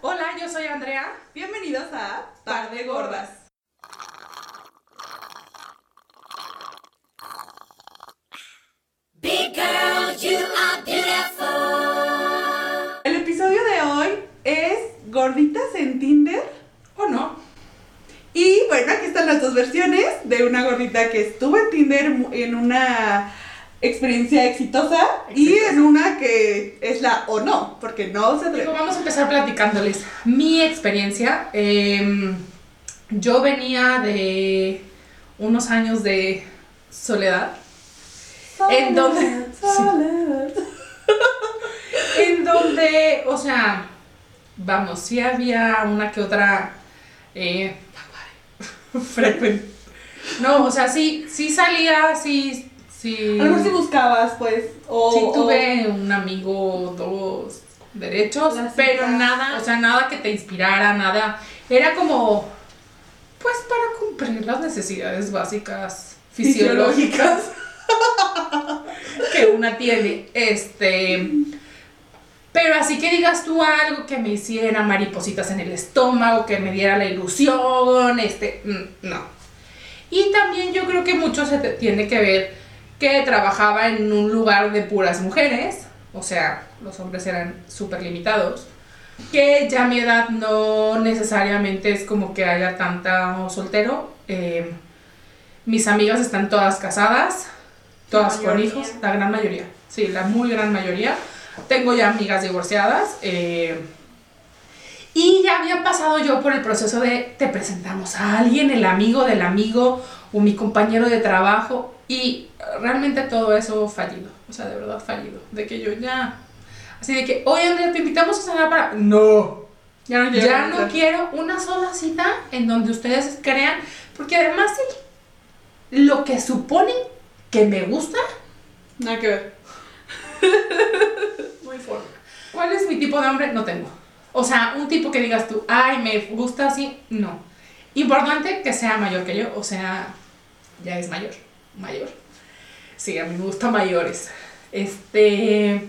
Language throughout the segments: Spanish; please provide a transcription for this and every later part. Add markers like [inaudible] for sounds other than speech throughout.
Hola, yo soy Andrea. Bienvenidos a Par de Gordas. Big girl, you are beautiful. El episodio de hoy es gorditas en Tinder. ¿O no? Y bueno, aquí están las dos versiones de una gordita que estuvo en Tinder en una experiencia exitosa y en una que es la o no, porque no se Digo, vamos a empezar platicándoles mi experiencia. Em, yo venía de unos años de soledad. ¿En dónde? Soledad. [laughs] [laughs] En donde, o sea, vamos, sí había una que otra eh, [laughs] frecuente. No, o sea, sí, sí salía, sí, sí. A lo mejor si buscabas, pues, o... Sí o- tuve un amigo, dos derechos, pero nada, o sea, nada que te inspirara, nada. Era como, pues para cumplir las necesidades básicas fisiológicas que una tiene. Este, pero así que digas tú algo que me hiciera maripositas en el estómago, que me diera la ilusión, este, mm, no. Y también yo creo que mucho se te- tiene que ver que trabajaba en un lugar de puras mujeres, o sea, los hombres eran súper limitados, que ya a mi edad no necesariamente es como que haya tanta soltero. eh, mis amigas están todas casadas, todas con hijos, la gran mayoría, sí, la muy gran mayoría. Tengo ya amigas divorciadas. eh, y ya había pasado yo por el proceso de te presentamos a alguien, el amigo del amigo o mi compañero de trabajo y realmente todo eso fallido, o sea, de verdad fallido, de que yo ya, así de que, oye Andrea, te invitamos a cenar para... No, Ya no quiero ya no quiero una sola cita en donde ustedes crean, porque además el- lo que suponen que me gusta, Nada que ver. [laughs] hay forma. ¿Cuál es mi tipo de hombre? No tengo. O sea, un tipo que digas tú, ay, me gusta así, no. Importante que sea mayor que yo, o sea, ya es mayor, mayor. Sí, a mí me gustan mayores. Este.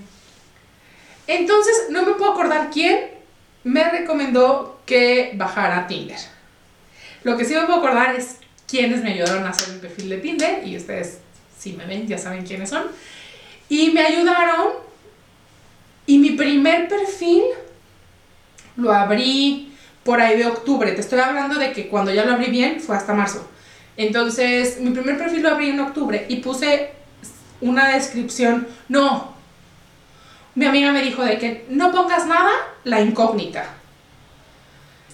Entonces, no me puedo acordar quién me recomendó que bajara Tinder. Lo que sí me puedo acordar es quiénes me ayudaron a hacer mi perfil de Tinder, y ustedes, si me ven, ya saben quiénes son. Y me ayudaron, y mi primer perfil lo abrí por ahí de octubre. Te estoy hablando de que cuando ya lo abrí bien fue hasta marzo. Entonces, mi primer perfil lo abrí en octubre y puse una descripción. No. Mi amiga me dijo de que no pongas nada, la incógnita.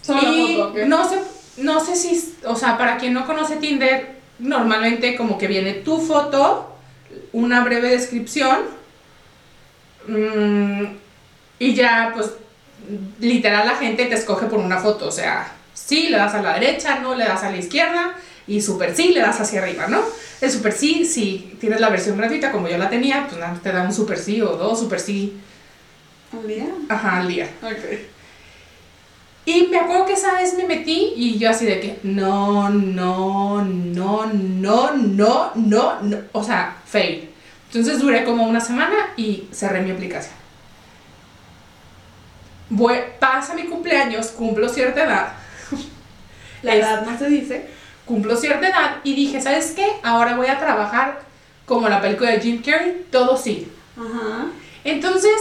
Solo y no sé, no sé si, o sea, para quien no conoce Tinder, normalmente como que viene tu foto, una breve descripción, mm, y ya, pues, literal la gente te escoge por una foto, o sea, sí le das a la derecha, no le das a la izquierda, y super sí le das hacia arriba, ¿no? El super sí, si tienes la versión gratuita como yo la tenía, pues nada, te da un super sí o dos super sí, ¿Un día? ajá, al día. Ok. Y me acuerdo que esa vez me metí y yo así de que no, no, no, no, no, no, no, o sea, fail. Entonces duré como una semana y cerré mi aplicación. Voy- pasa mi cumpleaños, cumplo cierta edad, La edad no se dice. Cumplo cierta edad y dije, ¿sabes qué? Ahora voy a trabajar como la película de Jim Carrey, todo sí. Ajá. Entonces,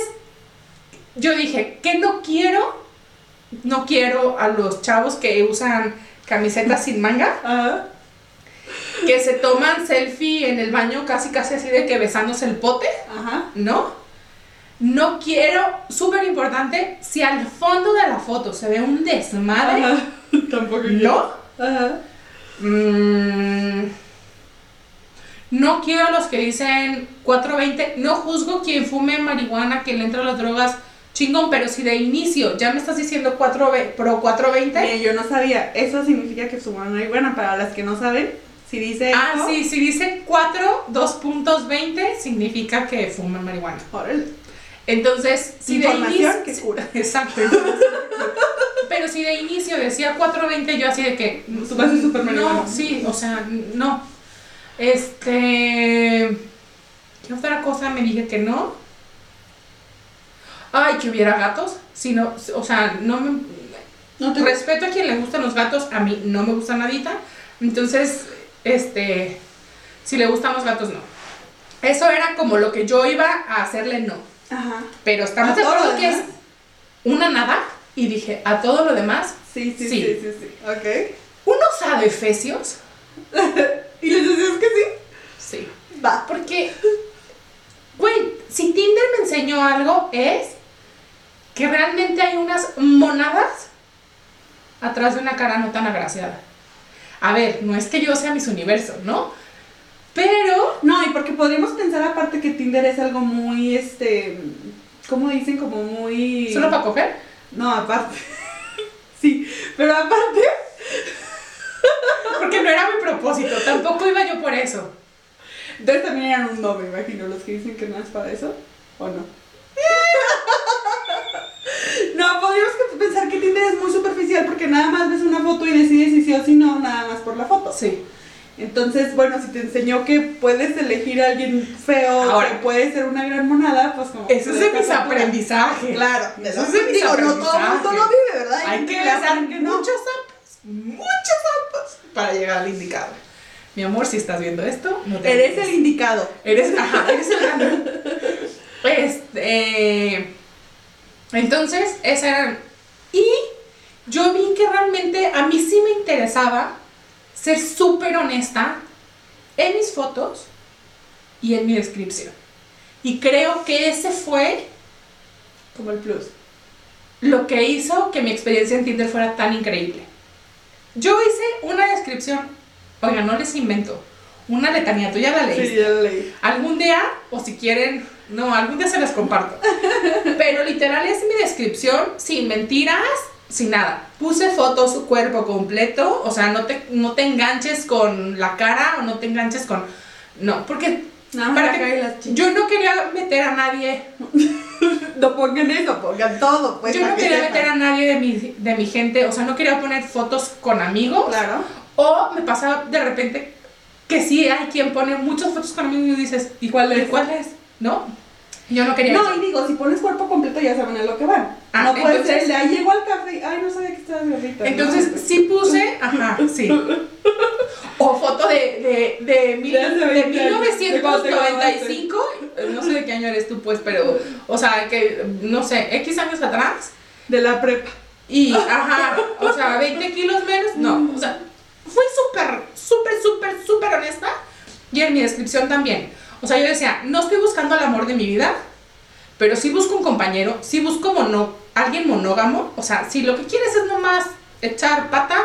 yo dije, ¿qué no quiero? No quiero a los chavos que usan camisetas sin manga, Ajá. que se toman selfie en el baño casi casi así de que besándose el pote, Ajá. ¿no? No quiero, súper importante, si al fondo de la foto se ve un desmadre, Ajá. [laughs] Tampoco ¿no? Ajá. Mm, no quiero a los que dicen 420. No juzgo quien fume marihuana, que le entra a las drogas, chingón, pero si de inicio ya me estás diciendo 4, pro 420. Mire, yo no sabía. Eso significa que es buena. Para las que no saben, si dice. Ah, sí, si dice 4, 2.20, significa que fuman marihuana. órale. Entonces, si de Información inicio. que cura. Exacto. Pero si de inicio decía 4.20, yo así de que. Tú vas a ser súper No, sí, o sea, no. Este. ¿Qué otra cosa me dije que no? ay, que hubiera gatos, sino, o sea, no me, No te respeto a quien le gustan los gatos, a mí no me gusta nadita, entonces, este, si le gustan los gatos, no. Eso era como lo que yo iba a hacerle no, Ajá. pero estamos ¿A de acuerdo que es una nada, y dije, a todo lo demás, Sí, sí, Sí. sí, sí, sí. Ok. unos adefesios, [laughs] ¿Y les decías que sí? sí, Va. Porque, güey, si Tinder me enseñó algo es que realmente hay unas monadas atrás de una cara no tan agraciada. A ver, no es que yo sea mis universo, ¿no? Pero, No, y porque podríamos pensar aparte que Tinder es algo muy, este, ¿cómo dicen? Como muy... ¿solo para coger? No, aparte. [laughs] sí, pero aparte, [laughs] Porque no era mi propósito, tampoco iba yo por eso. entonces también eran un no, me imagino, los que dicen que no es para eso, ¿o no? [laughs] no, podríamos pensar que Tinder es muy superficial porque nada más ves una foto y decides si sí o si no, nada más por la foto. Sí. Entonces, bueno, si te enseñó que puedes elegir a alguien feo, Ahora. que puede ser una gran monada, pues como... Eso es de mis aprendizajes. Claro, Eso es de mis digo, no todo el mundo lo vive, ¿verdad? Hay que besar hacen que no. muchos apps, muchos apps para llegar al indicado. Mi amor, si estás viendo esto, no te Eres el indicado. Eres, ajá, eres el ganador. Este. Entonces, esa era. Y yo vi que realmente a mí sí me interesaba ser súper honesta en mis fotos y en mi descripción. Y creo que ese fue Como el plus. lo que hizo que mi experiencia en Tinder fuera tan increíble. Yo hice una descripción, oiga, no les invento, una letanía, tú ya la leíste. Sí, ya lo leí. Algún día, o si quieren, no, algún día se las comparto. [laughs] Pero literal es mi descripción, sin mentiras, sin nada. Puse fotos, su cuerpo completo, o sea, no te, no te enganches con la cara o no te enganches con... No, porque más para que- yo no quería meter a nadie, [laughs] No pongan eso, pongan todo. Pues, yo no que quería meter a nadie de mi, de mi gente, o sea, no quería poner fotos con amigos. Claro. O me pasa de repente que sí hay quien pone muchas fotos con amigos y dices, ¿y cuál es? ¿Cuál es? ¿No? Yo no quería No, eso. y digo, si pones cuerpo completo ya saben a lo que van. Ah, no puede entonces- ser, de ahí llego al café ay, no sabía que estabas gordita. Entonces ¿no? sí puse, ajá, sí. O foto de, de, de, mil- De hace de 20 años, de cuando te 1995, no sé de qué año eres tú pues, pero, o sea, que, no sé, X años atrás, De la prepa. y, ajá, o sea, 20 kilos menos, no, o sea, fui súper, súper, súper, súper honesta, y en mi descripción también. O sea, yo decía, no estoy buscando el amor de mi vida, pero sí busco un compañero, sí busco mono, alguien monógamo, o sea, si lo que quieres es nomás echar pata,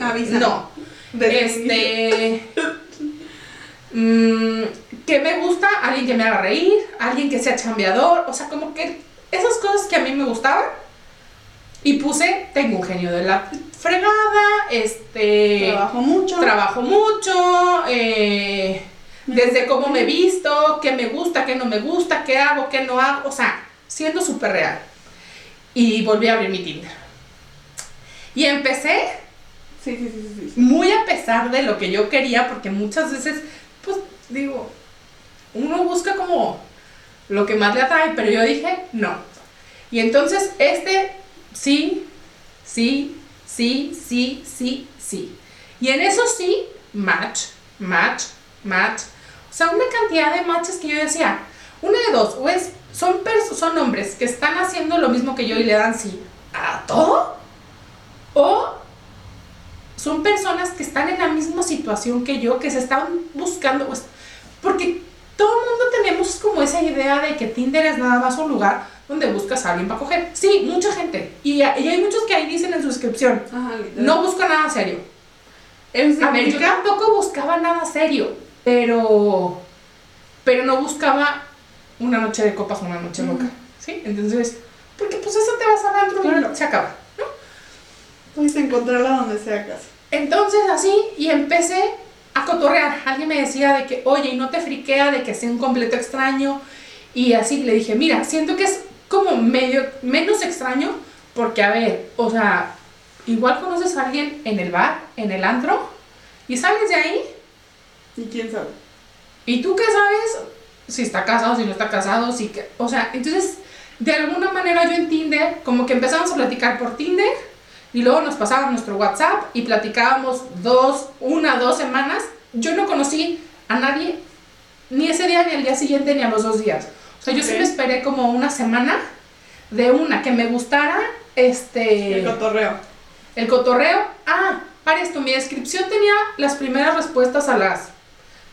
Avisa. no. Inicio. Este. mm, que me gusta, alguien que me haga reír, alguien que sea chambeador, o sea, como que esas cosas que a mí me gustaban. Y puse, tengo un genio de la fregada, este. Trabajo mucho. Trabajo mucho, eh, desde cómo me visto, qué me gusta, qué no me gusta, qué hago, qué no hago, o sea, siendo súper real. Y volví a abrir mi Tinder. Y empecé Sí, sí, sí, muy a pesar de lo que yo quería, porque muchas veces, pues digo, uno busca como lo que más le atrae, pero yo dije, no. Y entonces este, sí, sí, sí, sí, sí, sí. Y en eso sí, match, match, match. Sea, una cantidad de matches que yo decía, una de dos, o es, son, son hombres que están haciendo lo mismo que yo y le dan sí a todo, o son personas que están en la misma situación que yo, que se están buscando, pues, porque todo el mundo tenemos como esa idea de que Tinder es nada más un lugar donde buscas a alguien para coger. Sí, mucha gente. Y, y hay muchos que ahí dicen en su descripción, Ajá, no busco nada serio. Eso A ver, yo tampoco buscaba nada serio, pero, pero no buscaba una noche de copas o una noche loca, ¿sí? Entonces, porque pues eso te vas a dar Claro. se acaba. Puedes encontrarla donde sea casi. Entonces así, y empecé a cotorrear. Alguien me decía de que, oye, y no te friquea de que sea un completo extraño. Y así le dije, mira, siento que es como medio, menos extraño, porque a ver, o sea, igual conoces a alguien en el bar, en el antro, y sales de ahí, Y quién sabe. y tú qué sabes si está casado, si no está casado, si que, o sea, entonces de alguna manera yo en Tinder, como que empezamos a platicar por Tinder y luego nos pasaban nuestro WhatsApp y platicábamos dos, una, dos semanas. Yo no conocí a nadie ni ese día, ni el día siguiente, ni a los dos días. O sea, yo sí me esperé como una semana de una que me gustara, este... El cotorreo. El cotorreo. Ah, para esto, mi descripción tenía las primeras respuestas a las.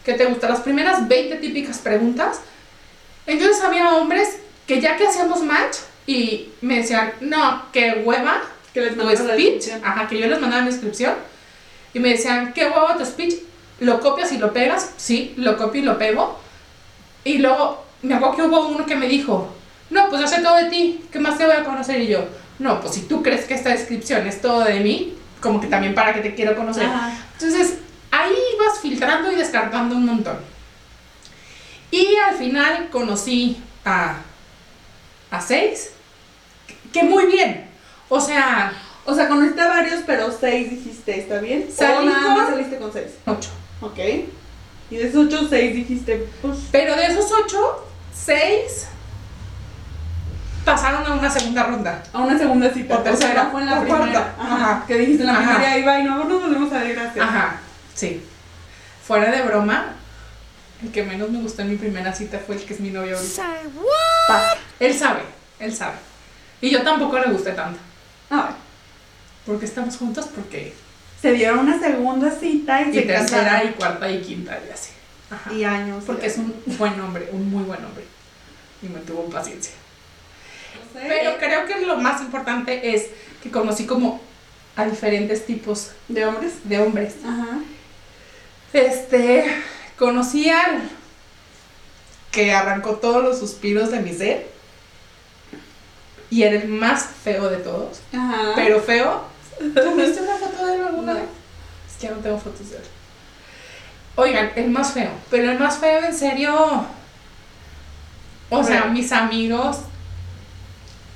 ¿Qué te gusta? Las primeras 20 típicas preguntas. Entonces había hombres que ya que hacíamos match y me decían, no, qué hueva Que les tu speech. Ajá, que yo les mandaba mi descripción. Y me decían, qué hueva tu speech. ¿Lo copias y lo pegas? Sí, lo copio y lo pego. Y luego me acuerdo que hubo uno que me dijo, no, pues yo sé todo de ti, ¿qué más te voy a conocer? Y yo, no, pues si tú crees que esta descripción es todo de mí, como que también para que te quiero conocer. Ajá. Entonces, ahí ibas filtrando y descartando un montón. Y al final conocí a, a seis, que muy bien. O sea, O sea, conociste a varios, pero seis dijiste, ¿está bien? Salí o nada con- más saliste con seis. ocho. Ok. Y de esos ocho, seis dijiste, pues. Pero de esos ocho, seis pasaron a una segunda ronda. A una segunda cita. O tercera, fue en la o primera. cuarta. Ajá. Que dijiste en la Ajá. primera, ahí va y no nos volvemos a ver, gracias. Ajá, sí. Fuera de broma, el que menos me gustó en mi primera cita fue el que es mi novio ahorita. Él sabe, él sabe. Y yo tampoco le gusté tanto. Ah, Porque estamos juntos, porque. se dieron una segunda cita y, Y se tercera, casaron. y cuarta, y quinta, y así. Ajá. Y años. Porque es un buen hombre, un muy buen hombre. Y me tuvo paciencia. No sé, Pero creo que lo más importante es que conocí como a diferentes tipos ¿De hombres? de hombres. Ajá. Este, conocí al que arrancó todos los suspiros de mi ser. Y era el más feo de todos. Ajá. Pero feo. ¿Tú viste una foto de él alguna No. vez? Es que ya no tengo fotos de él. Oigan, el más feo. Pero el más feo, en serio. O sea, mis amigos.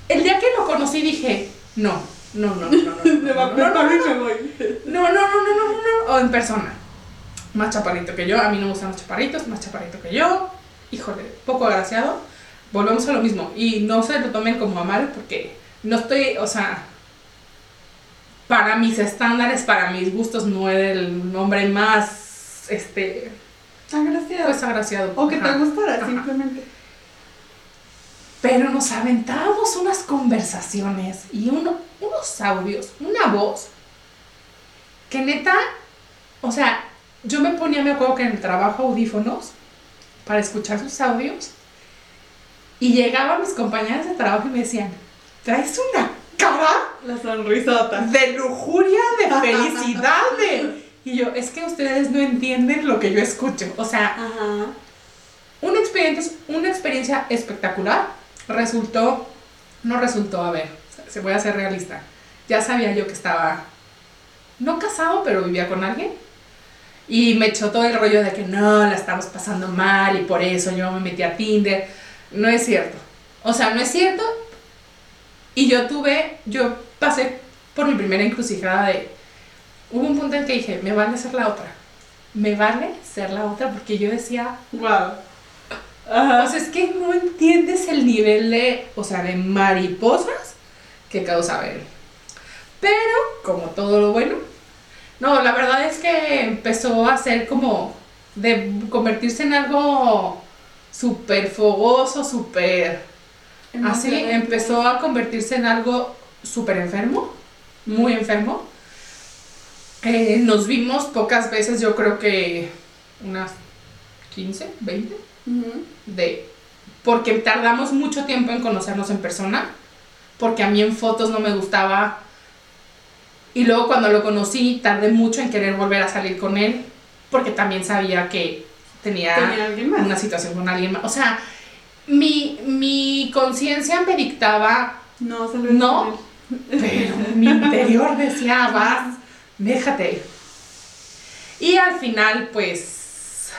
El día que lo conocí dije, no, no, no, no, no. no, Me va a no, no, no, preparar y no, me voy. no, no, no, no, no, no, no. O en persona. Más chaparrito que yo. A mí no me gustan los chaparritos. Más chaparrito que yo. Híjole, poco agraciado. Volvemos a lo mismo. Y no se lo tomen como a mal porque no estoy, o sea, para mis estándares, para mis gustos, no era el hombre más, este, gracias. pues agraciado. o que te gustara, Ajá. simplemente. Pero nos aventábamos unas conversaciones y uno, unos audios, una voz, que neta, o sea, yo me ponía, me acuerdo que en el trabajo audífonos para escuchar sus audios y llegaban mis compañeras de trabajo y me decían, traes una cara La sonrisota. de lujuria, de felicidad, de... Y yo, es que ustedes no entienden lo que yo escucho. O sea, Ajá. una experiencia, una experiencia espectacular. Resultó, no resultó, a ver, se voy a ser realista. Ya sabía yo que estaba, no casado, pero vivía con alguien. Y me echó todo el rollo de que no, la estamos pasando mal y por eso yo me metí a Tinder. No es cierto. O sea, no es cierto. Y yo tuve, yo pasé por mi primera encrucijada de... Hubo un punto en que dije, me vale ser la otra. Me vale ser la otra porque yo decía, Wow. o Ajá. sea, es que no entiendes el nivel de, o sea, de mariposas que causaba él. Pero, como todo lo bueno, no, la verdad es que empezó a ser como de convertirse en algo súper fogoso, súper... Así empezó a convertirse en algo súper enfermo, muy enfermo. Eh, nos vimos pocas veces, yo creo que unas 15, 20 Ujú. de porque tardamos mucho tiempo en conocernos en persona, porque a mí en fotos no me gustaba y luego cuando lo conocí tardé mucho en querer volver a salir con él, porque también sabía que tenía, una situación con alguien más. O sea, mi, mi conciencia me dictaba, No, No. pero mi interior decía, [laughs] vas, déjate. Y al final, pues,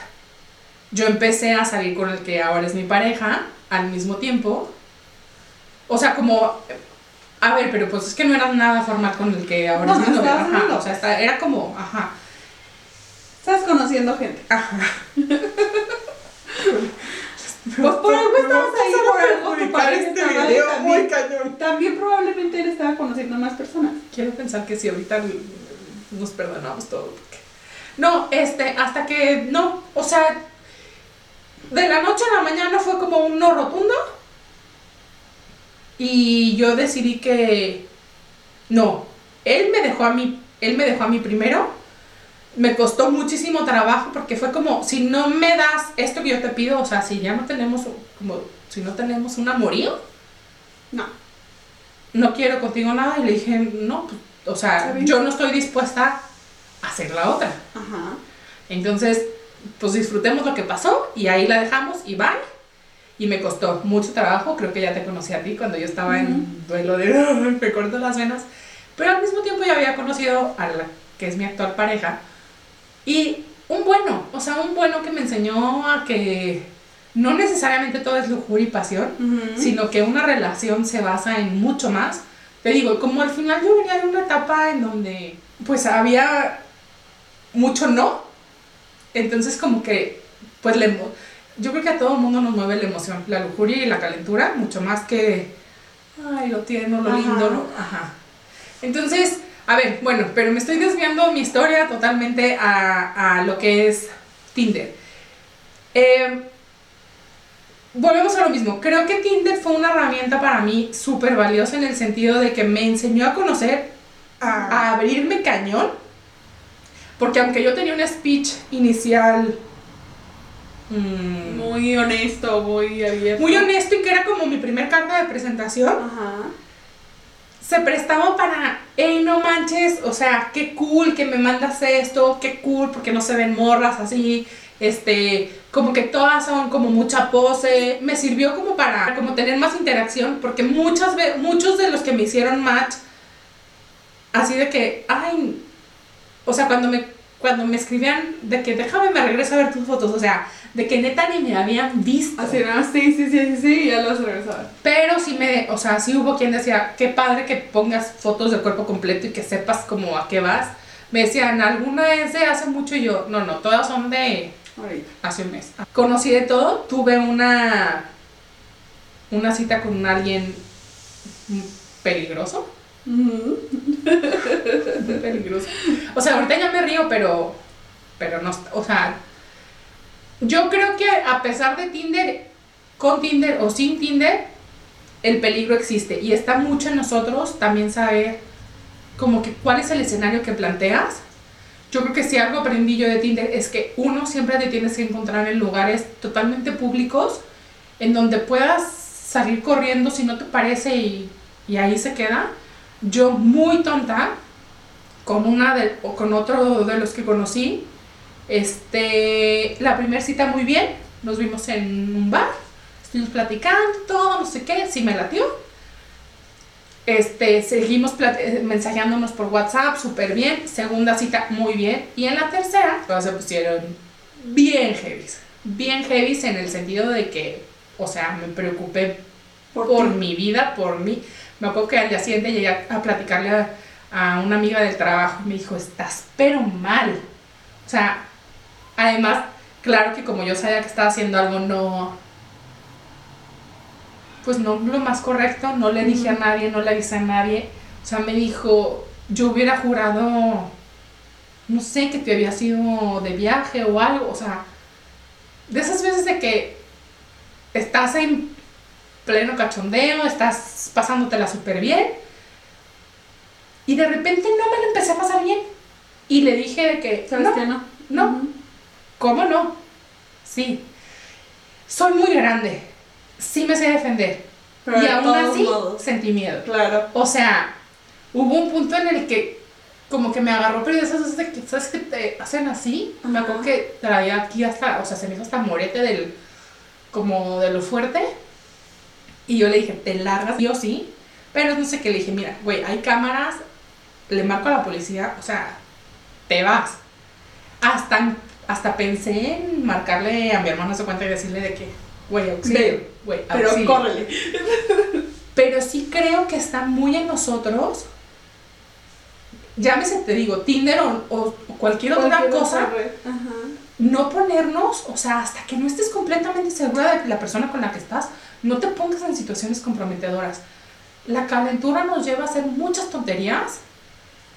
yo empecé a salir con el que ahora es mi pareja al mismo tiempo. O sea, como, a ver, pero pues es que no era nada formal con el que ahora No, es no, estabas Ajá, o sea, está- era como, ajá, Estás conociendo gente. ajá. Pues por algo estabas ahí, por algo tu pareja este estaba ahí video también. muy cañón. También probablemente él estaba conociendo a más personas. Quiero pensar que sí, ahorita nos perdonamos todo. porque- No, este, hasta que no, o sea, de la noche a la mañana fue como un no rotundo. Y yo decidí que no, él me dejó a mí, él me dejó a mí primero. Me costó muchísimo trabajo porque fue como, si no me das esto que yo te pido, o sea, si ya no tenemos, como, si no tenemos un amorío, No. no quiero contigo nada. Y le dije, no, pues, o sea, yo no estoy dispuesta a hacer la otra. Ajá. Entonces, pues disfrutemos lo que pasó y ahí la dejamos y bye. Y me costó mucho trabajo, creo que ya te conocí a ti cuando yo estaba en duelo de "Ay, [laughs] me corto las venas. Pero al mismo tiempo ya había conocido a la que es mi actual pareja. Y un bueno, o sea, un bueno que me enseñó a que no necesariamente todo es lujuria y pasión, sino que una relación se basa en mucho más. Te digo, como al final yo venía de una etapa en donde pues había mucho no, entonces como que pues le, yo creo que a todo el mundo nos mueve la emoción, la lujuria y la calentura, mucho más que, ay, lo tierno, lo Ajá. lindo, ¿no? Ajá. Entonces, a ver, bueno, pero me estoy desviando mi historia totalmente a, a lo que es Tinder. Eh, volvemos a lo mismo. Creo que Tinder fue una herramienta para mí súper valiosa en el sentido de que me enseñó a conocer, Ah. a abrirme cañón. Porque aunque yo tenía un speech inicial mm, Muy honesto, muy abierto. muy honesto y que era como mi primer carta de presentación, Ajá. se prestaba para, hey, no manches, o sea, qué cool que me mandas esto, qué cool porque no se ven morras así, este, como que todas son como mucha pose, me sirvió como para como tener más interacción porque muchas ve muchos de los que me hicieron match así de que, ay, o sea, cuando me cuando me escribían de que déjame me regreso a ver tus fotos, o sea, de que neta ni me habían visto. Así, no, sí, sí, sí, sí, sí, ya los regresaban. Pero sí me, o sea, sí hubo quien decía, qué padre que pongas fotos del cuerpo completo y que sepas como a qué vas. Me decían, alguna es de hace mucho y yo, no, no, todas son de hace un mes. Conocí de todo, tuve una, una cita con alguien mm, peligroso, [laughs] peligroso. O sea, ahorita ya me río, pero, pero no, o sea, yo creo que a pesar de Tinder, con Tinder o sin Tinder, el peligro existe y está mucho en nosotros también saber como que cuál es el escenario que planteas. Yo creo que si algo aprendí yo de Tinder es que uno siempre te tienes que encontrar en lugares totalmente públicos en donde puedas salir corriendo si no te parece y, y ahí se queda. Yo muy tonta, con una o con otro de los que conocí, este, la primera cita muy bien, nos vimos en un bar, estuvimos platicando, todo, no sé qué, sí me latió. Este, seguimos eh, mensajeándonos por WhatsApp, súper bien. Segunda cita, muy bien. Y en la tercera, todas se pusieron bien heavies. Bien heavies en el sentido de que, o sea, me preocupé Por, mi vida, por mí. Me acuerdo que al día siguiente llegué a, a platicarle a, a una amiga del trabajo y me dijo, estás pero mal. O sea, además, claro que como yo sabía que estaba haciendo algo no, pues no lo más correcto, no le dije a nadie, no le avisé a nadie. O sea, me dijo, yo hubiera jurado, no sé, que te había sido de viaje o algo. O sea, de esas veces de que estás en pleno cachondeo, estás pasándotela súper bien. Y de repente no me lo empecé a pasar bien. Y le dije de que, ¿Sabes no, qué no? no. ¿Cómo no? Sí. Soy muy grande. Sí me sé defender. Pero y de aún así modos. sentí miedo. Claro. O sea, hubo un punto en el que como que me agarró, pero de esas que, ¿sabes que te hacen así? Me acuerdo que traía aquí hasta, o sea, se me hizo hasta morete del, como de lo fuerte. Y yo le dije, te largas, sí o sí. Pero no sé qué, le dije, mira, güey, hay cámaras, le marco a la policía, o sea, te vas. Hasta, hasta pensé en marcarle a mi hermano se cuenta y decirle de que, güey, auxilio, güey, Pero auxilio. córrele. Pero sí creo que está muy en nosotros. Llámese, te digo, Tinder o, o cualquier otra cosa. Ajá. no ponernos, o sea, hasta que no estés completamente segura de la persona con la que estás, no te pongas en situaciones comprometedoras. La calentura nos lleva a hacer muchas tonterías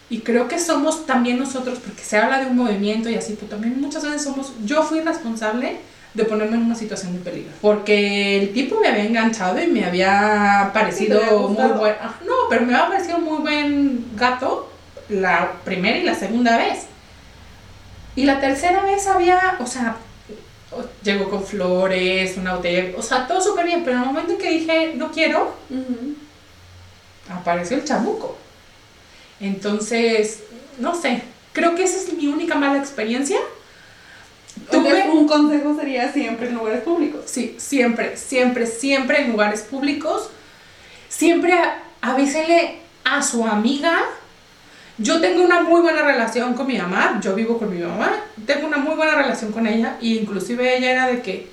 y creo que somos también nosotros, porque se habla de un movimiento y así, pero también muchas veces somos, yo fui responsable de ponerme en una situación de peligro. Porque el tipo me había enganchado y me había parecido ¿Te había muy buen... ah, No, pero me había parecido muy buen gato la primera y la segunda vez. Y la tercera vez había, o sea, llegó con flores, una botella, o sea, todo súper bien, pero en el momento en que dije, no quiero, Ujú. apareció el chamuco. Entonces, no sé, creo que esa es mi única mala experiencia. Tuve, un consejo sería siempre en lugares públicos. sí, siempre, siempre, siempre en lugares públicos, siempre avísele a su amiga. Yo tengo una muy buena relación con mi mamá, yo vivo con mi mamá, tengo una muy buena relación con ella, y inclusive ella era de que,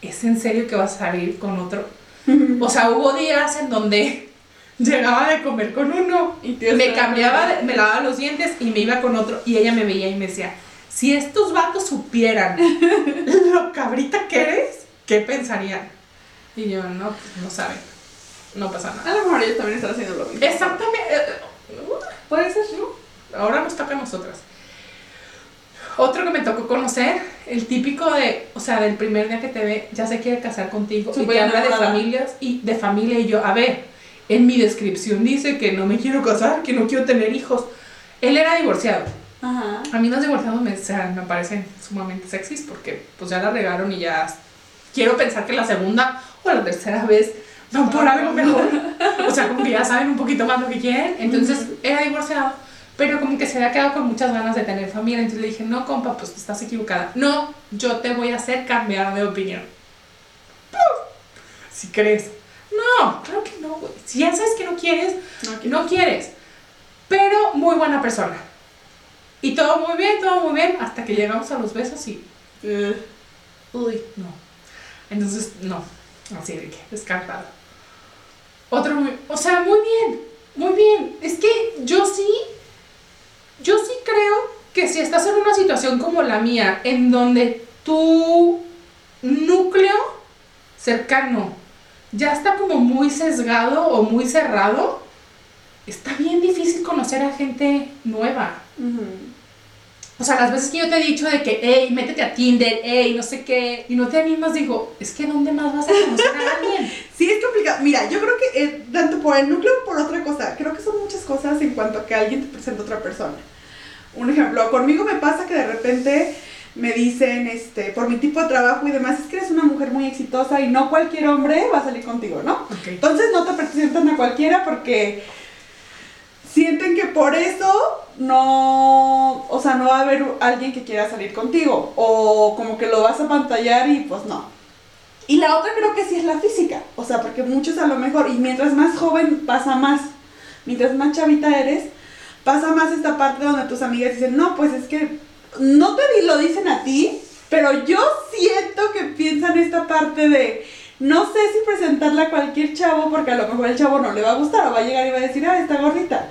¿es en serio que vas a salir con otro? [laughs] O sea, hubo días en donde llegaba de comer con uno, Y me cambiaba, de- me lavaba los dientes y me iba con otro y ella me veía y me decía, si estos vatos supieran [laughs] lo cabrita que eres, ¿qué pensarían? Y yo, no, pues no saben, no pasa nada. A lo mejor ellos también están haciendo lo mismo. Exactamente, eh, Puede ser, ¿no? ahora nos toca a nosotras. Otro que me tocó conocer, el típico de, o sea, del primer día que te ve, ya se quiere casar contigo y Súper te habla de familias y de familia y yo, a ver, en mi descripción dice que no me quiero casar, que no quiero tener hijos. Él era divorciado. Ajá. A mí los divorciados me, o sea, me parecen sumamente sexys porque pues ya la regaron y ya quiero pensar que la segunda o la tercera vez van por algo mejor. O sea, como que ya saben un poquito más lo que quieren. Entonces era divorciado, pero como que se había quedado con muchas ganas de tener familia. Entonces le dije, no, compa, pues estás equivocada. No, yo te voy a hacer cambiar de opinión. Si crees. No, claro que no, güey. Si ya sabes que no quieres, No, aquí no quieres. Pero muy buena persona. Y todo muy bien, todo muy bien, hasta que llegamos a los besos y. Eh, Uy, no. Entonces, no. Así de que, descartado. Otro muy. O sea, muy bien, muy bien. Es que yo sí. Yo sí creo que si estás en una situación como la mía, en donde tu núcleo cercano ya está como muy sesgado o muy cerrado, está bien difícil conocer a gente nueva. O sea, las veces que yo te he dicho de que, hey, métete a Tinder, hey, no sé qué, y no te animas, digo, es que ¿dónde más vas a conocer a alguien? [laughs] Sí, es complicado. Mira, yo creo que eh, tanto por el núcleo como por otra cosa, creo que son muchas cosas en cuanto a que alguien te presenta a otra persona. Un ejemplo, conmigo me pasa que de repente me dicen, este, por mi tipo de trabajo y demás, es que eres una mujer muy exitosa y no cualquier hombre va a salir contigo, ¿no? Entonces no te presentan a cualquiera porque sienten que por eso no, o sea, no va a haber alguien que quiera salir contigo o como que lo vas a pantallar y pues no. Y la otra creo que sí es la física, o sea, porque muchos a lo mejor, y mientras más joven pasa más, mientras más chavita eres, pasa más esta parte donde tus amigas dicen, no, pues es que no te lo dicen a ti, pero yo siento que piensan esta parte de, no sé si presentarla a cualquier chavo porque a lo mejor el chavo no le va a gustar o va a llegar y va a decir, ah, está gordita.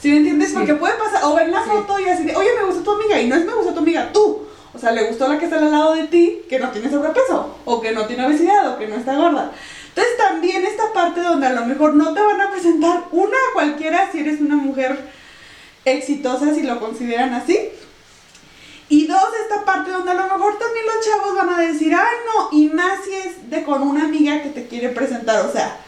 ¿Sí me entiendes? Sí. Porque puede pasar, o ven la Sí. foto y así de, oye, me gustó tu amiga, y no es me gustó tu amiga, tú. O sea, le gustó la que está al lado de ti, que no tiene sobrepeso, o que no tiene obesidad, o que no está gorda. Entonces también esta parte donde a lo mejor no te van a presentar una a cualquiera si eres una mujer exitosa, si lo consideran así. Y dos, esta parte donde a lo mejor también los chavos van a decir, ay no, y más si es de con una amiga que te quiere presentar, o sea,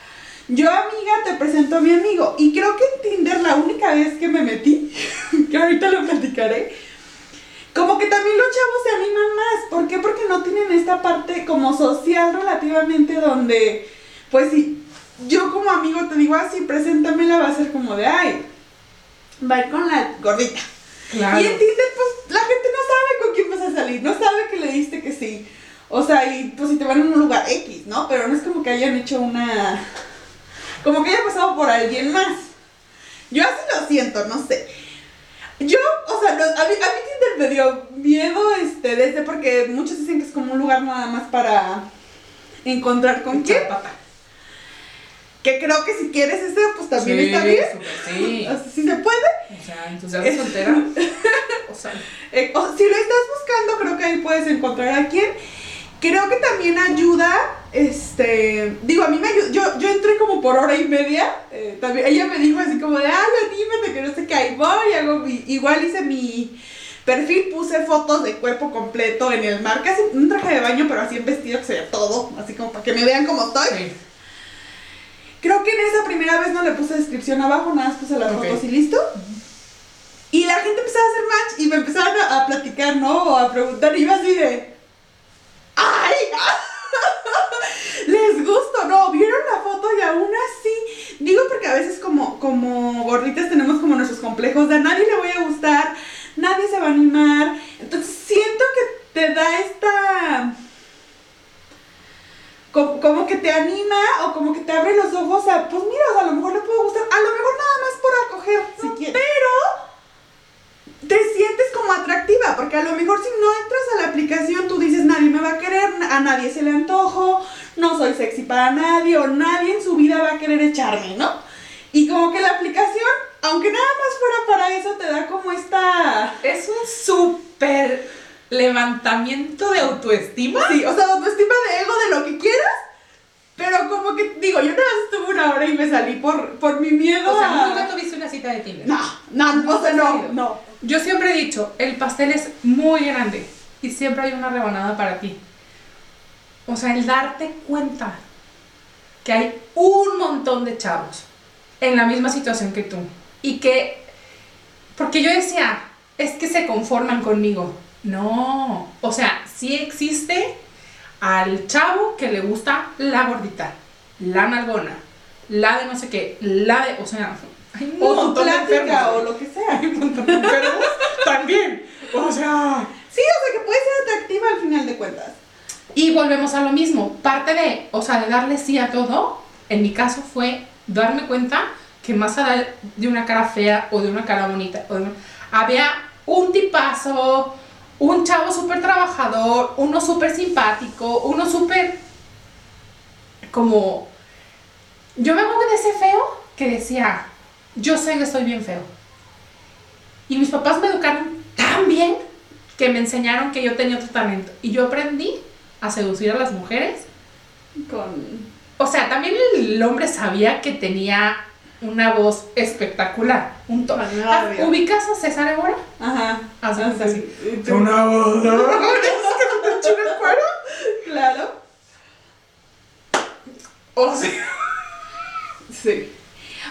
yo amiga te presento a mi amigo. Y creo que en Tinder la única vez que me metí, [laughs] que ahorita lo platicaré, como que también los chavos se animan más. ¿Por qué? Porque no tienen esta parte como social relativamente donde, pues si yo como amigo te digo así, preséntamela, va a ser como de, ay, va a ir con la gordita. Claro. Y en Tinder, pues la gente no sabe con quién vas a salir, no sabe que le diste que sí. O sea, y pues si te van a un lugar X, ¿no? Pero no es como que hayan hecho una. Como que haya pasado por alguien más. Yo así lo siento, no sé. Yo, o sea, no- a, mí, a mí Tinder me dio miedo, este, desde porque muchos dicen que es como un lugar nada más para encontrar con quién. Pata. Que creo que si quieres ese, pues también Sí, está bien. sí. [laughs] Si se puede. O sea, entusiasmo soltera. [laughs] O sea, Eh, o si lo estás buscando, creo que ahí puedes encontrar a quien. Creo que también ayuda, este, digo, a mí me ayudó, yo, yo entré como por hora y media, eh, también, ella me dijo así como de, ay, anímate, que no sé qué, ahí voy, hago mi- igual hice mi perfil, puse fotos de cuerpo completo en el mar, casi un traje de baño, pero así en vestido, que se todo, así como para que me vean como estoy. Sí. Creo que en esa primera vez no le puse descripción abajo, nada más puse las Ok. fotos y listo. Y la gente empezaba a hacer match y me empezaban a, a platicar, ¿no? O a preguntar y iba así de... ¡Ay! [laughs] Les gusto, ¿no? ¿Vieron la foto y aún así? Digo porque a veces como, como gorditas tenemos como nuestros complejos de a nadie le voy a gustar, nadie se va a animar. Entonces siento que te da esta como, como que te anima o como que te abre los ojos a, pues mira, o sea, a lo mejor le puedo gustar, a lo mejor nada más por acoger, si quieres. Pero te sientes como atractiva, porque a lo mejor si no entras a la aplicación, tú dices, nadie me va a querer, a nadie se le antojo, no soy sexy para nadie, o nadie en su vida va a querer echarme, ¿no? Y como que la aplicación, aunque nada más fuera para eso, te da como esta... Es un súper levantamiento de autoestima. Sí, o sea, autoestima de ego de lo que quieras, pero como que, digo, yo nada más estuve una hora y me salí por, por mi miedo O sea, a... nunca tuviste una cita de Tinder. No, no, o sea, no, no. Yo siempre he dicho, el pastel es muy grande y siempre hay una rebanada para ti. O sea, el darte cuenta que hay un montón de chavos en la misma situación que tú y que, porque yo decía, es que se conforman conmigo. No, o sea, sí existe al chavo que le gusta la gordita, la nalgona, la de no sé qué, la de, o sea, hay un O montón de plática enfermos. o lo que sea. Hay un montón de enfermos [laughs] también. O sea. Sí, o sea, que puede ser atractiva al final de cuentas. Y volvemos a lo mismo. Parte de, o sea, de darle sí a todo, en mi caso fue darme cuenta que más allá de una cara fea o de una cara bonita, o de una- había un tipazo, un chavo súper trabajador, uno súper simpático, uno súper como... Yo me acuerdo de ese feo que decía, yo sé que estoy bien feo. Y mis papás me educaron tan bien que me enseñaron que yo tenía otro talento. Y yo aprendí a seducir a las mujeres. Con... O sea, también el hombre sabía que tenía una voz espectacular. Un tono. Con labio. ¿Ubicas a César Évora? Ajá. De Ah, cuenta sí. Y tú- Una voz. Claro. O sea, Sí.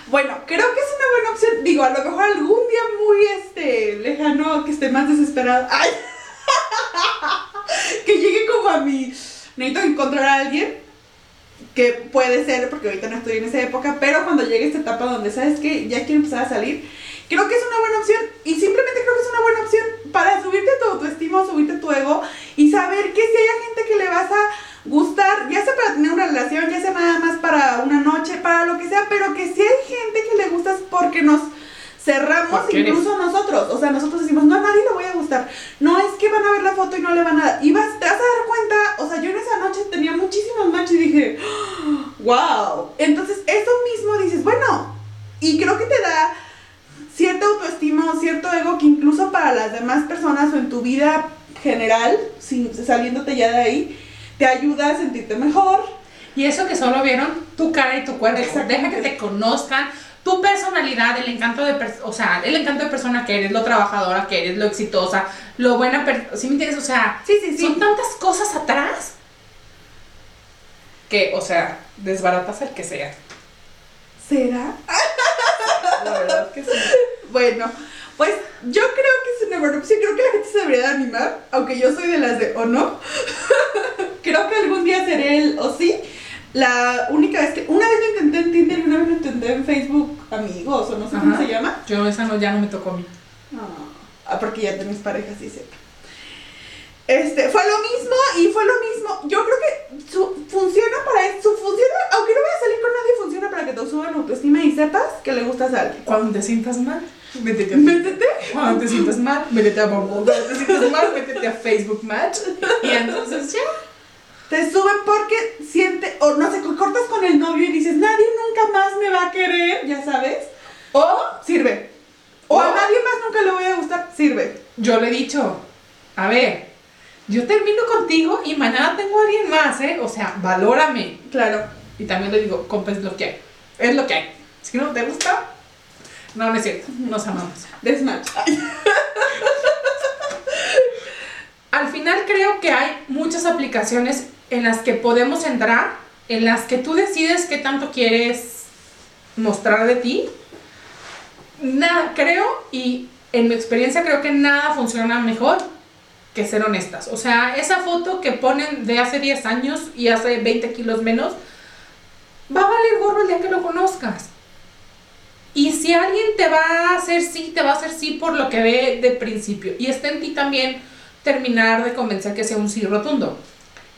Bueno, creo que es una buena opción. Digo, a lo mejor algún día muy este lejano, que esté más desesperado. ¡Ay! [laughs] que llegue como a mi. Necesito encontrar a alguien que puede ser, porque ahorita no estoy en esa época, pero cuando llegue esta etapa donde sabes que ya quiero empezar a salir, creo que es una buena opción. Y simplemente creo que es una buena opción para subirte tu autoestima, subirte tu ego y saber que si hay gente que le vas a gustar, ya sea para tener una relación, ya sea nada más para una noche, para lo que sea, pero que si hay gente que le gustas porque nos cerramos eres- incluso nosotros, o sea, nosotros decimos, no, a nadie le voy a gustar, no es que van a ver la foto y no le van a dar, y vas, te vas a dar cuenta, o sea, yo en esa noche tenía muchísimos matches y dije, [gasps] wow, entonces eso mismo dices, bueno, y creo que te da cierta autoestima o cierto ego que incluso para las demás personas o en tu vida general, sin, saliéndote ya de ahí, te ayuda a sentirte mejor. Y eso que solo vieron tu cara y tu cuerpo. Deja que te conozcan tu personalidad, el encanto de, o sea, el encanto de persona que eres, lo trabajadora que eres, lo exitosa, lo buena, ¿sí me entiendes? O sea, Sí, sí, sí. son tantas cosas atrás que, o sea, desbaratas el que sea. ¿Será? [laughs] La verdad que sí. Bueno, pues yo creo que es una buena opción. Creo que la gente se debería de animar, aunque yo soy de las de o no. [laughs] creo que algún día seré el o sí. La única vez que. Una vez lo intenté en Tinder y una vez lo intenté en Facebook Amigos o no sé cómo se llama. Yo esa no, ya no me tocó a mí. Ah, porque ya tenés parejas, sí sepa. Este, fue lo mismo y fue lo mismo. Yo creo que su, funciona para eso. Funciona, aunque no vaya a salir con nadie, funciona para que te suban autoestima y sepas que le gustas a alguien. Cuando te sientas mal, métete a Métete. Cuando te sientas mal, métete a Bumble. Cuando te sientas mal, métete a Facebook Match. Y entonces ya. Te suben porque siente, o no sé, cortas con el novio y dices, nadie nunca más me va a querer, ya sabes. O sirve. O a nadie más nunca le voy a gustar, sirve. Yo le he dicho, a ver, yo termino contigo y mañana tengo a alguien más, ¿eh? O sea, valórame. Claro. Y también le digo, compa, es lo que hay. Es lo que hay. Si no te gusta, no, no es cierto. Nos amamos. Desmatch. [laughs] Al final creo que hay muchas aplicaciones en las que podemos entrar, en las que tú decides qué tanto quieres mostrar de ti. Nada, creo, y en mi experiencia creo que nada funciona mejor que ser honestas. O sea, esa foto que ponen de hace 10 años y hace 20 kilos menos, va a valer gorro el día que lo conozcas. Y si alguien te va a hacer sí, te va a hacer sí por lo que ve de principio. Y está en ti también terminar de convencer que sea un sí rotundo.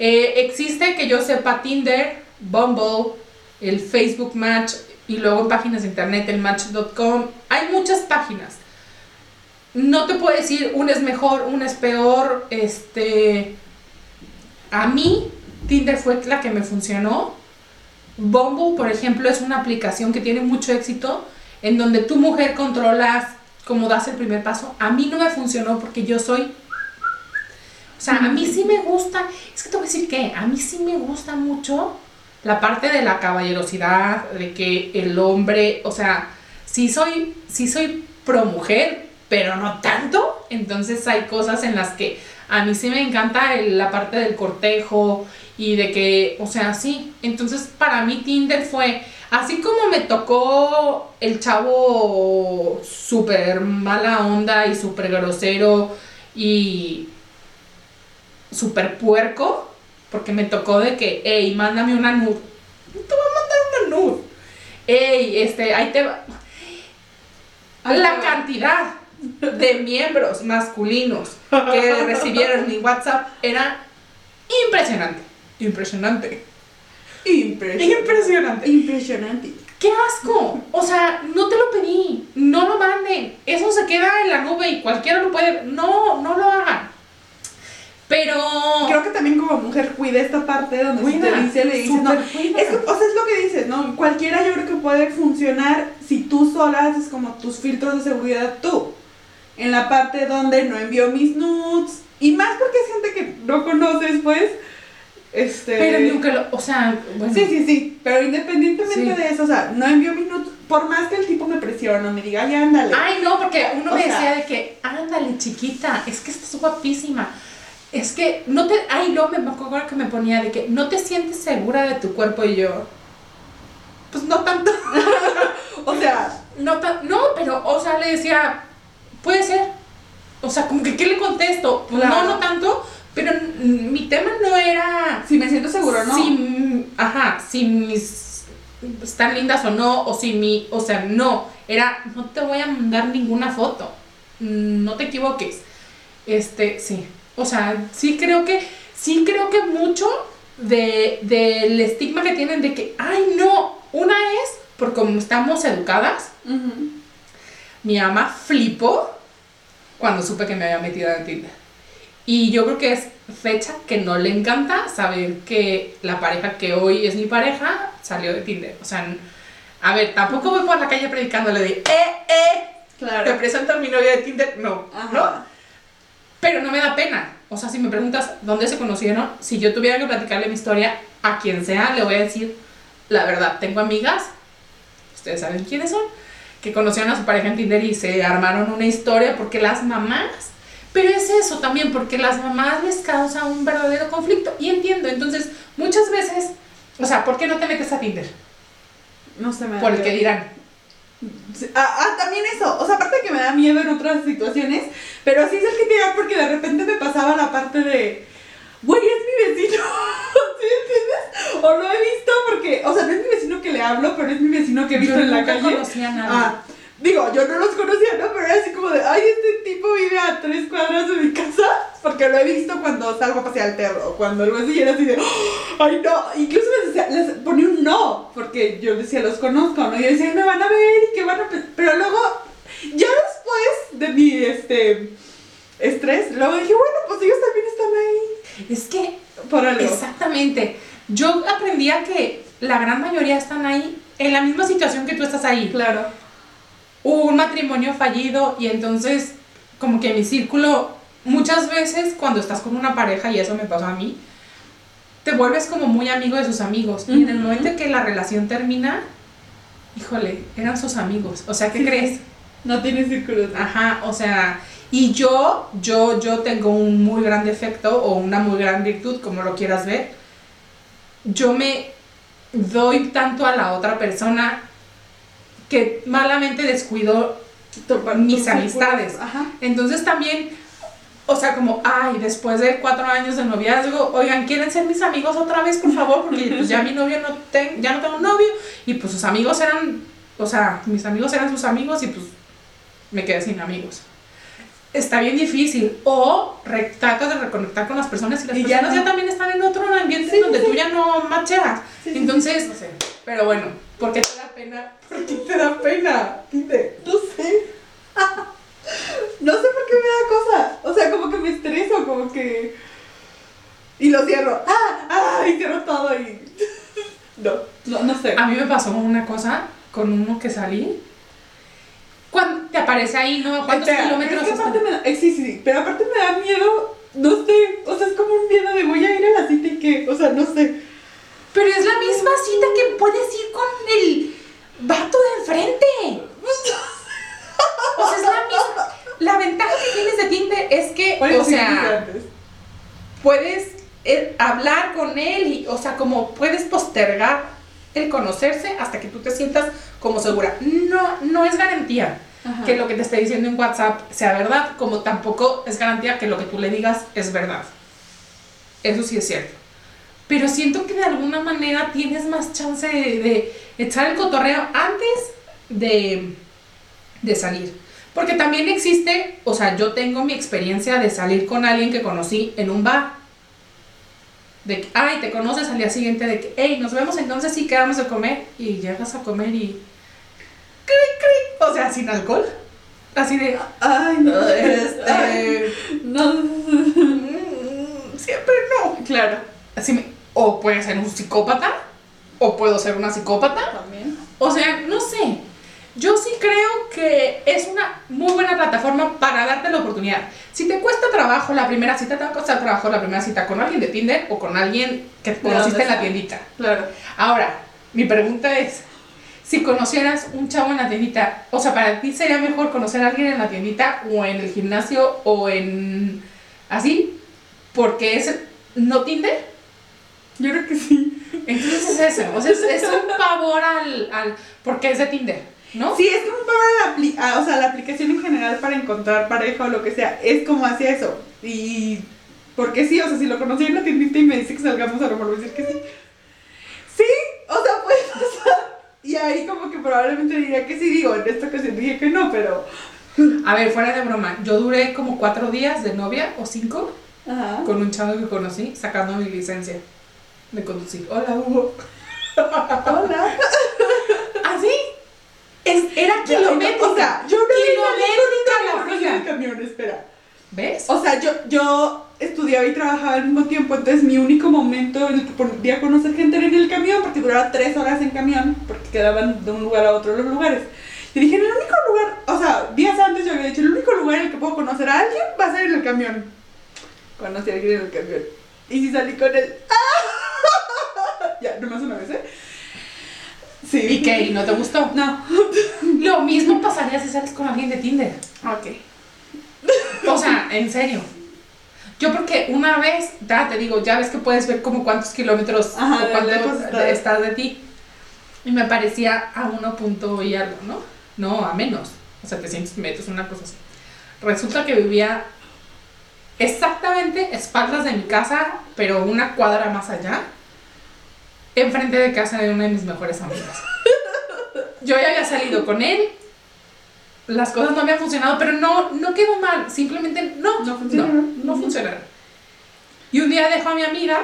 Eh, existe que yo sepa Tinder, Bumble, el Facebook Match y luego en páginas de internet el Match.com. Hay muchas páginas. No te puedo decir una es mejor, una es peor. Este, a mí Tinder fue la que me funcionó. Bumble, por ejemplo, es una aplicación que tiene mucho éxito en donde tu mujer controlas cómo das el primer paso. A mí no me funcionó porque yo soy... O sea, a mí sí me gusta, es que te voy a decir que a mí sí me gusta mucho la parte de la caballerosidad, de que el hombre, o sea, sí soy, sí soy pro mujer, pero no tanto. Entonces hay cosas en las que a mí sí me encanta el- la parte del cortejo y de que, o sea, sí. Entonces para mí Tinder fue, así como me tocó el chavo súper mala onda y súper grosero y súper puerco, porque me tocó de que, hey, mándame una nud. No te voy a mandar una nud. Ey, este, ahí te va. La cantidad de miembros masculinos que [laughs] recibieron mi WhatsApp era impresionante. Impresionante. Impresionante. Impresionante. Impresionante. ¡Qué asco! O sea, no te lo pedí. No lo manden. Eso se queda en la nube y cualquiera lo puede. No, no lo hagan. Pero. Creo que también como mujer cuida esta parte donde Cuida, te dice, le dices, no. Es que, o sea, es lo que dices, ¿no? Cualquiera yo creo que puede funcionar si tú sola haces como tus filtros de seguridad tú. En la parte donde no envío mis nudes. Y más porque es gente que no conoces, pues. Este. Pero aunque lo. O sea, bueno. Sí, sí, sí. Pero independientemente Sí. de eso, o sea, no envío mis nudes. Por más que el tipo me presione o me diga, ay, ándale. Ay, no, porque uno O me sea- decía de que, ándale, chiquita, es que estás guapísima. Es que no te. Ay, no, me acuerdo que me ponía de que no te sientes segura de tu cuerpo y yo. Pues no tanto. [laughs] O sea, No, no, pero, o sea, le decía, puede ser. O sea, como que, ¿qué le contesto? Pues Claro. no, no tanto, pero mi tema no era. si me siento seguro, ¿no? Si, ajá, si mis están lindas o no, o si mi, o sea, no, era, no te voy a mandar ninguna foto, Mm, no te equivoques, este, sí, o sea, sí creo que, sí creo que mucho de, del estigma que tienen de que, ay, no, una es, por como estamos educadas, Ujú. mi mamá flipó cuando supe que me había metido en Tinder. Y yo creo que es fecha que no le encanta saber que la pareja que hoy es mi pareja salió de Tinder. O sea, a ver, tampoco voy por la calle predicándole de, eh, eh, te Claro. presento a mi novia de Tinder. No, Ajá. no. Pero no me da pena. O sea, si me preguntas dónde se conocieron, si yo tuviera que platicarle mi historia a quien sea, le voy a decir la verdad. Tengo amigas, ustedes saben quiénes son, que conocieron a su pareja en Tinder y se armaron una historia porque las mamás, pero es eso también, porque las mamás les causa un verdadero conflicto. Y entiendo, entonces, muchas veces, o sea, ¿por qué no te metes a Tinder? No se me da Por el que dirán. Ah, ah, también eso. O sea, aparte que me da miedo en otras situaciones, pero sí es el que te da porque de repente me pasaba la parte de, güey, es mi vecino. [laughs] ¿Sí entiendes? O lo he visto porque, o sea, no es mi vecino que le hablo, pero es mi vecino que he visto Yo en la calle. a nadie. Ah, digo, yo no los conocía, ¿no? Pero era así como de, ay, este tipo vive a tres cuadras de mi casa, porque lo he visto cuando salgo a pasear al perro, o cuando algo así, era así de, ay, no, incluso les, decía, les ponía un no, porque yo decía, los conozco, ¿no? Y yo decía, "Ay, me van a ver y que van a... pe-". Pero luego, ya después de mi, este, estrés, luego dije, bueno, pues ellos también están ahí, Es que por algo. Exactamente. Yo aprendí a que la gran mayoría están ahí en la misma situación que tú estás ahí. Claro. Hubo un matrimonio fallido y entonces como que mi círculo muchas veces cuando estás con una pareja, y eso me pasó a mí, te vuelves como muy amigo de sus amigos. Y en el momento en que la relación termina, híjole, eran sus amigos. O sea, ¿qué Sí. crees? No tiene círculos. Ajá, o sea, y yo, yo, yo tengo un muy gran defecto o una muy gran virtud, como lo quieras ver. Yo me doy tanto a la otra persona que malamente descuido Topar mis amistades. Entonces también, o sea, como, ay, después de cuatro años de noviazgo, oigan, ¿quieren ser mis amigos otra vez, por favor? Porque pues ya mi novio no ten, ya no tengo novio y pues sus amigos eran, o sea, mis amigos eran sus amigos y pues me quedé sin amigos. Está bien difícil. O re- tratas de reconectar con las personas y las Y personas ya, no. también están en otro ambiente Sí, donde sí, tú ya no macheas. Sí, Entonces, no sé. Pero bueno, ¿por qué te da pena? ¿Por qué te da pena? Dime. No sé. No sé por qué me da cosa. O sea, como que me estreso, como que. Y lo cierro. ¡Ah! ¡Ah! Y cierro todo y. [laughs] No, no, no sé. A mí me pasó una cosa con uno que salí. Cuando te aparece ahí, ¿no? ¿Cuántos Espera, kilómetros es que está? aparte me da, eh, sí, sí, sí, pero aparte me da miedo, no sé, o sea, es como un miedo de voy a ir a la cita y qué, o sea, no sé. Pero es la misma cita que puedes ir con el vato de enfrente. O sea, es la misma. La ventaja que tienes de Tinder es que, o sea, puedes eh, hablar con él y, o sea, como puedes postergar el conocerse hasta que tú te sientas como segura. No, no es garantía Ajá. que lo que te esté diciendo en WhatsApp sea verdad, como tampoco es garantía que lo que tú le digas es verdad. Eso sí es cierto. Pero siento que de alguna manera tienes más chance de, de echar el cotorreo antes de, de salir. Porque también existe, o sea, yo tengo mi experiencia de salir con alguien que conocí en un bar. De que, ay, te conoces al día siguiente de que, hey, nos vemos entonces sí quedamos de comer. Y llegas a comer y. cri, cri, O sea, sin alcohol. Así de. Ay, no, Este. no, mm, siempre no. claro. Así me- o puede ser un psicópata, o puedo ser una psicópata. También. O sea, no sé. Yo sí creo que es una muy buena plataforma para darte la oportunidad. Si te cuesta trabajo la primera cita, te va a costar trabajo la primera cita con alguien de Tinder o con alguien que ¿De conociste en la tiendita. Claro. Ahora, mi pregunta es, si conocieras un chavo en la tiendita, o sea, para ti sería mejor conocer a alguien en la tiendita o en el gimnasio o en así, porque es no Tinder. Yo creo que sí. Entonces es eso, o sea, es, es un pavor al, al, porque es de Tinder, ¿no? Sí, es como para la, apli- ah, o sea, la aplicación en general para encontrar pareja o lo que sea, es como hacia eso. Y porque sí, o sea, si lo conocí en la tiendita y me dice que salgamos, a lo mejor voy a decir que sí. Sí, o sea, puede pasar. Y ahí como que probablemente diría que sí, digo, en esta ocasión dije que no, pero... A ver, fuera de broma, yo duré como cuatro días de novia o cinco Ajá. con un chavo que conocí sacando mi licencia de conducir. Hola, Hugo. [laughs] Hola. ¿Así? Es, era kilométrica. O sea, yo no kilométrica la fila. camión, espera. ¿Ves? O sea, yo, yo estudiaba y trabajaba al mismo tiempo, entonces mi único momento en el que podía conocer gente era en el camión, porque duraba tres horas en camión, porque quedaban de un lugar a otro los lugares. Y dije, en el único lugar, o sea, días antes yo había dicho, el único lugar en el que puedo conocer a alguien va a ser en el camión. Conocí a alguien en el camión. Y si salí con él. Ya, nomás una vez, ¿eh? Sí. ¿Y qué? ¿Y no te gustó? No. [laughs] Lo mismo pasaría si sales con alguien de Tinder. Ok. O sea, en serio. Yo porque una vez, ya te digo, ya ves que puedes ver como cuántos kilómetros Ajá, o de cuánto lejos estás. estás de ti. Y me parecía a 1 punto y algo, ¿no? No, a menos. O 700 metros, una cosa así. Resulta que vivía exactamente espaldas de mi casa, pero una cuadra más allá, enfrente de casa de una de mis mejores amigas. Yo ya había salido con él, las cosas no habían funcionado, pero no, no quedó mal, simplemente no, No funcionaron. no, no funcionaron. Y un día dejo a mi amiga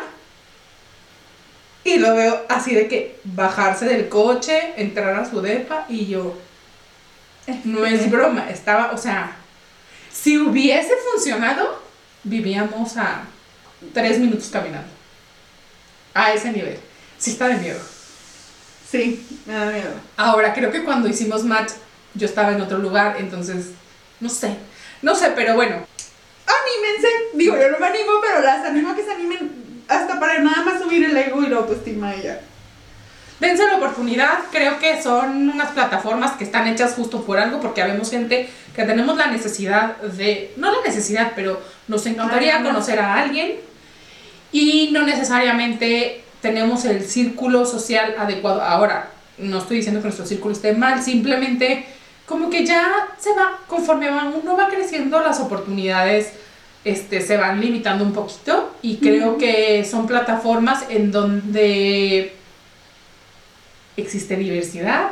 y lo veo así de que bajarse del coche, entrar a su depa y yo, no es broma, estaba, o sea, si hubiese funcionado, vivíamos a tres minutos caminando. A ese nivel. Sí está de miedo. Sí, me da miedo. Ahora, creo que cuando hicimos match, yo estaba en otro lugar, entonces, no sé. No sé, pero bueno. anímense. Digo, yo no me animo, pero las animo a que se animen hasta para nada más subir el ego y la autoestima y ya. Dense la oportunidad, creo que son unas plataformas que están hechas justo por algo, porque habemos gente que tenemos la necesidad de, no la necesidad, pero nos encantaría Ay, no. conocer a alguien y no necesariamente tenemos el círculo social adecuado. Ahora, no estoy diciendo que nuestro círculo esté mal, simplemente como que ya se va, conforme va, uno va creciendo, las oportunidades este, se van limitando un poquito y creo que son plataformas en donde existe diversidad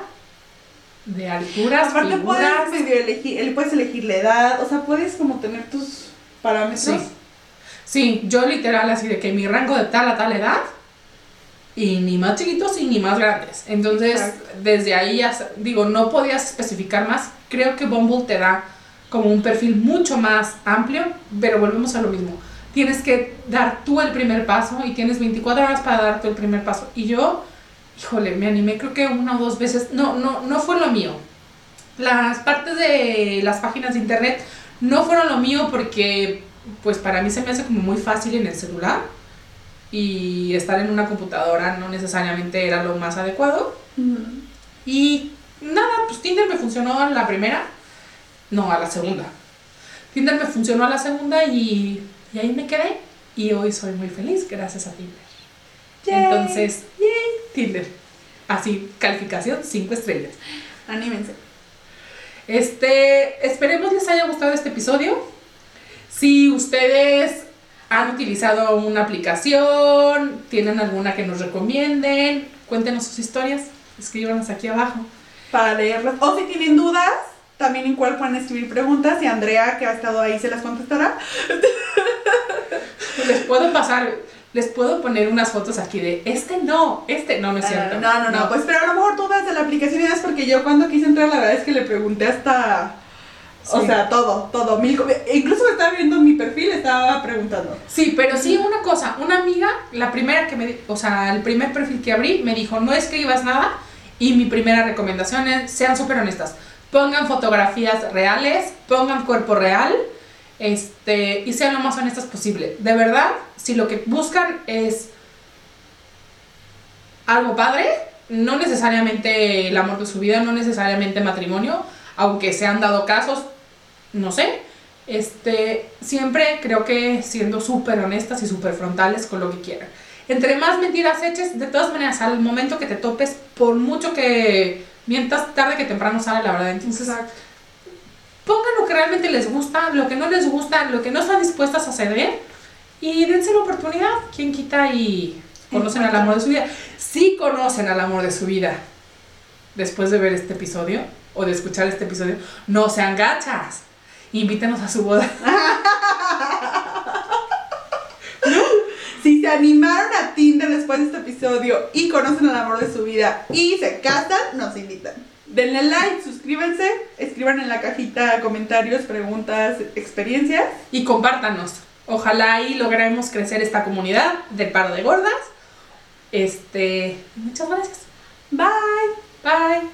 de alturas, Aparte figuras. puedes medio elegir, el- puedes elegir la edad, o sea, puedes como tener tus parámetros. Sí. Sí, yo literal así de que mi rango de tal a tal edad y ni más chiquitos y ni más grandes. Entonces, Exacto. desde ahí, hasta- digo, no podías especificar más. Creo que Bumble te da como un perfil mucho más amplio, pero volvemos a lo mismo. Tienes que dar tú el primer paso y tienes 24 horas para dar tú el primer paso. Y yo, híjole, me animé creo que una o dos veces. No, no, no fue lo mío. Las partes de las páginas de internet no fueron lo mío porque pues para mí se me hace como muy fácil en el celular y estar en una computadora no necesariamente era lo más adecuado. Y nada, pues Tinder me funcionó a la primera, no, a la segunda. Tinder me funcionó a la segunda y, y ahí me quedé y hoy soy muy feliz gracias a Tinder. Yay. Entonces, yay, Tinder. Así, calificación 5 estrellas. Anímense. Este, esperemos les haya gustado este episodio. Si ustedes han utilizado una aplicación, tienen alguna que nos recomienden, cuéntenos sus historias, escríbanos aquí abajo. Para leerlas. O si tienen dudas, también en cuál pueden escribir preguntas y Andrea, que ha estado ahí, se las contestará. [laughs] Les puedo pasar, les puedo poner unas fotos aquí de este no, este no, no es cierto. No, no, no, pues pero a lo mejor dudas de la aplicación y es porque yo cuando quise entrar, la verdad es que le pregunté hasta. O sea, todo, todo. Mil, incluso me estaba viendo mi perfil, estaba preguntando. Sí, pero sí una cosa, una amiga, la primera que me, o sea, el primer perfil que abrí, me dijo, no escribas nada y mi primera recomendación es, sean súper honestas, pongan fotografías reales, pongan cuerpo real, este, y sean lo más honestas posible. De verdad, si lo que buscan es algo padre, no necesariamente el amor de su vida, no necesariamente matrimonio, aunque se han dado casos, no sé, este, siempre creo que siendo súper honestas y súper frontales con lo que quieran. Entre más mentiras eches, de todas maneras, al momento que te topes, por mucho que mientas, tarde que temprano sale la verdad. Entonces, pongan lo que realmente les gusta, lo que no les gusta, lo que no están dispuestas a ceder y dense la oportunidad. ¿Quién quita y conocen al amor de su vida? Sí conocen al amor de su vida después de ver este episodio o de escuchar este episodio, no sean gachas. Invítenos a su boda. [laughs] Si se animaron a Tinder después de este episodio y conocen el amor de su vida y se casan, nos invitan. Denle like, suscríbanse, escriban en la cajita comentarios, preguntas, experiencias. Y compártanos. Ojalá y logremos crecer esta comunidad de paro de gordas. Este, muchas gracias. Bye. Bye.